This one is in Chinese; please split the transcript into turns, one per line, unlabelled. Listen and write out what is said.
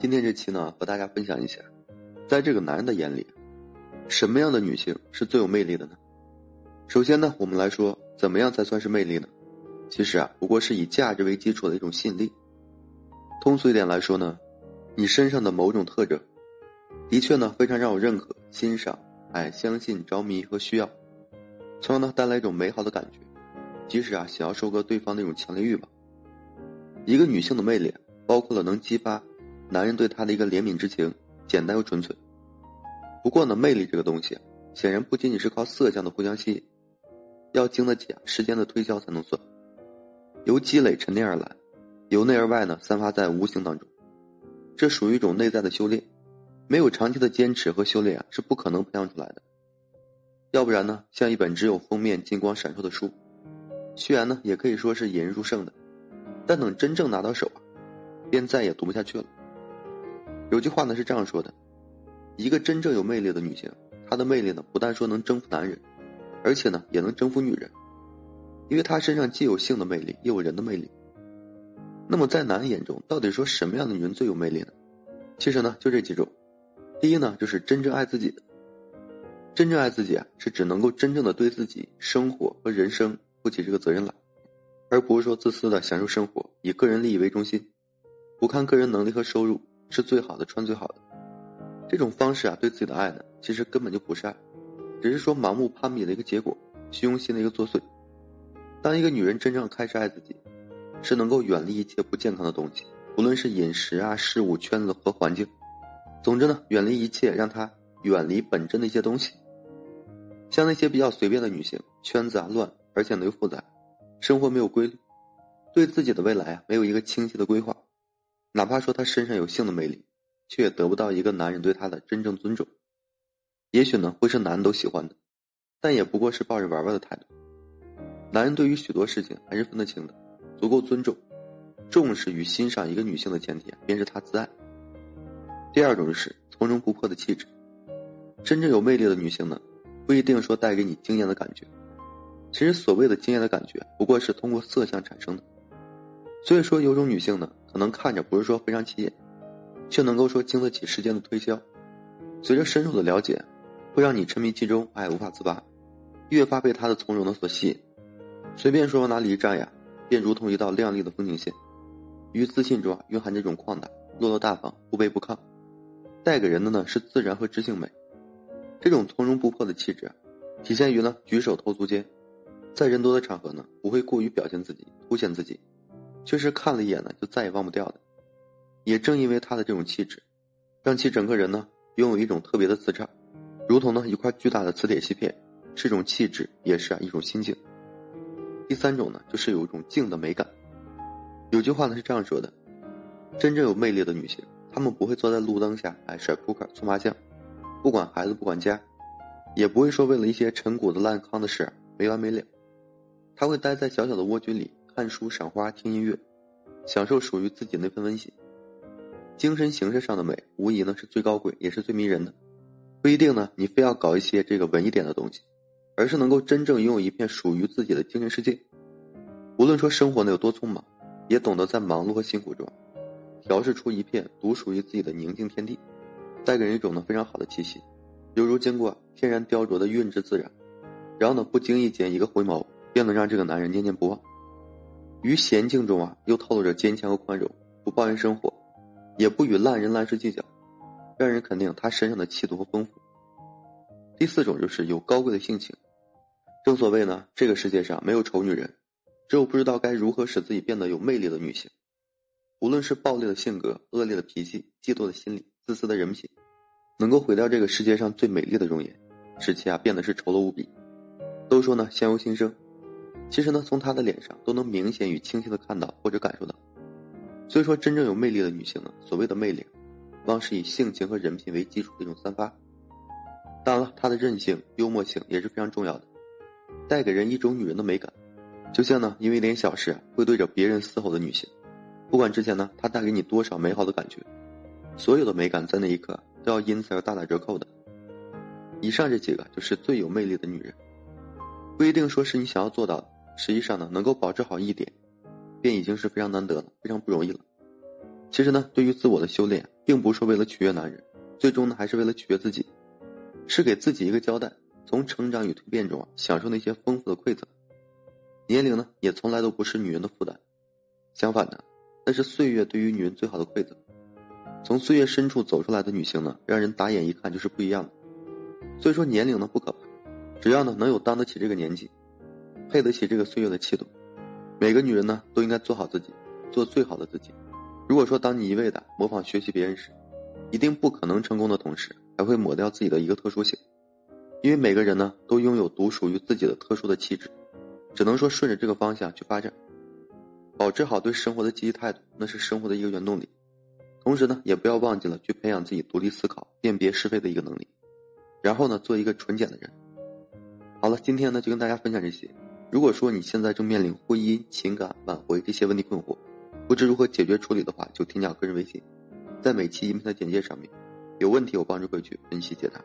今天这期呢，和大家分享一下，在这个男人的眼里，什么样的女性是最有魅力的呢？首先呢，我们来说，怎么样才算是魅力呢？其实啊，不过是以价值为基础的一种吸引力。通俗一点来说呢，你身上的某种特征，的确呢非常让我认可、欣赏，哎，相信、着迷和需要，从而呢带来一种美好的感觉，即使啊想要收割对方那种强烈欲望。一个女性的魅力，包括了能激发男人对她的一个怜悯之情，简单又纯粹。不过呢，魅力这个东西，显然不仅仅是靠色相的互相吸引，要经得起时间的推销才能算。由积累沉淀而来，由内而外呢散发在无形当中，这属于一种内在的修炼。没有长期的坚持和修炼啊，是不可能培养出来的。要不然呢，像一本只有封面金光闪烁的书，虽然呢也可以说是引人入胜的。但等真正拿到手啊，便再也读不下去了。有句话呢是这样说的：一个真正有魅力的女性，她的魅力呢不但说能征服男人，而且呢也能征服女人，因为她身上既有性的魅力，又有人的魅力。那么在男人眼中，到底说什么样的女人最有魅力呢？其实呢就这几种。第一呢就是真正爱自己的。真正爱自己啊，是只能够真正的对自己生活和人生负起这个责任来。而不是说自私的享受生活，以个人利益为中心，不看个人能力和收入，吃最好的，穿最好的，这种方式啊，对自己的爱呢，其实根本就不是爱，只是说盲目攀比的一个结果，虚荣心的一个作祟。当一个女人真正开始爱自己，是能够远离一切不健康的东西，无论是饮食啊、事物、圈子和环境，总之呢，远离一切让她远离本真的一些东西。像那些比较随便的女性，圈子啊乱，而且呢又复杂。生活没有规律，对自己的未来啊没有一个清晰的规划，哪怕说她身上有性的魅力，却也得不到一个男人对她的真正尊重。也许呢会是男人都喜欢的，但也不过是抱着玩玩的态度。男人对于许多事情还是分得清的，足够尊重、重视与欣赏一个女性的前提，便是她自爱。第二种是从容不迫的气质。真正有魅力的女性呢，不一定说带给你惊艳的感觉。其实所谓的惊艳的感觉，不过是通过色相产生的。所以说，有种女性呢，可能看着不是说非常起眼，却能够说经得起时间的推销。随着深入的了解，会让你沉迷其中，爱，无法自拔，越发被他的从容的所吸引。随便说往哪里一站呀，便如同一道亮丽的风景线。于自信中啊，蕴含这种旷达、落落大方、不卑不亢，带给人的呢是自然和知性美。这种从容不迫的气质，体现于呢举手投足间。在人多的场合呢，不会过于表现自己、凸显自己，却是看了一眼呢就再也忘不掉的。也正因为他的这种气质，让其整个人呢拥有一种特别的磁场，如同呢一块巨大的磁铁锡片，是一种气质，也是啊一种心境。第三种呢，就是有一种静的美感。有句话呢是这样说的：真正有魅力的女性，她们不会坐在路灯下哎甩扑克、搓麻将，不管孩子不管家，也不会说为了一些陈谷子烂糠的事没完没了。他会待在小小的蜗居里看书、赏花、听音乐，享受属于自己那份温馨。精神形式上的美，无疑呢是最高贵，也是最迷人的。不一定呢，你非要搞一些这个文艺点的东西，而是能够真正拥有一片属于自己的精神世界。无论说生活呢有多匆忙，也懂得在忙碌和辛苦中，调试出一片独属于自己的宁静天地，带给人一种呢非常好的气息，犹如经过天然雕琢的韵致自然，然后呢不经意间一个回眸。便能让这个男人念念不忘。于娴静中啊，又透露着坚强和宽容，不抱怨生活，也不与烂人烂事计较，让人肯定他身上的气度和丰富。第四种就是有高贵的性情。正所谓呢，这个世界上没有丑女人，只有不知道该如何使自己变得有魅力的女性。无论是暴烈的性格、恶劣的脾气、嫉妒的心理、自私的人品，能够毁掉这个世界上最美丽的容颜，使其啊变得是丑陋无比。都说呢，相由心生。其实呢，从她的脸上都能明显与清晰的看到或者感受到。所以说，真正有魅力的女性呢，所谓的魅力，往往是以性情和人品为基础的一种散发。当然了，她的韧性、幽默性也是非常重要的，带给人一种女人的美感。就像呢，因为一点小事会对着别人嘶吼的女性，不管之前呢她带给你多少美好的感觉，所有的美感在那一刻都要因此而大打折扣的。以上这几个就是最有魅力的女人，不一定说是你想要做到的。实际上呢，能够保持好一点，便已经是非常难得了，非常不容易了。其实呢，对于自我的修炼，并不是为了取悦男人，最终呢还是为了取悦自己，是给自己一个交代，从成长与蜕变中啊享受那些丰富的馈赠。年龄呢也从来都不是女人的负担，相反的，那是岁月对于女人最好的馈赠。从岁月深处走出来的女性呢，让人打眼一看就是不一样的。所以说年龄呢不可怕，只要呢能有当得起这个年纪，配得起这个岁月的气度。每个女人呢都应该做好自己，做最好的自己。如果说当你一味的模仿学习别人时，一定不可能成功的同时，还会抹掉自己的一个特殊性。因为每个人呢都拥有独属于自己的特殊的气质，只能说顺着这个方向去发展，保持好对生活的积极态度，那是生活的一个原动力。同时呢，也不要忘记了去培养自己独立思考、辨别是非的一个能力，然后呢，做一个纯简的人。好了，今天呢就跟大家分享这些。如果说你现在正面临婚姻、情感挽回这些问题困惑，不知如何解决处理的话，就添加个人微信，在每期音频的简介上面，有问题我帮助会去分析解答。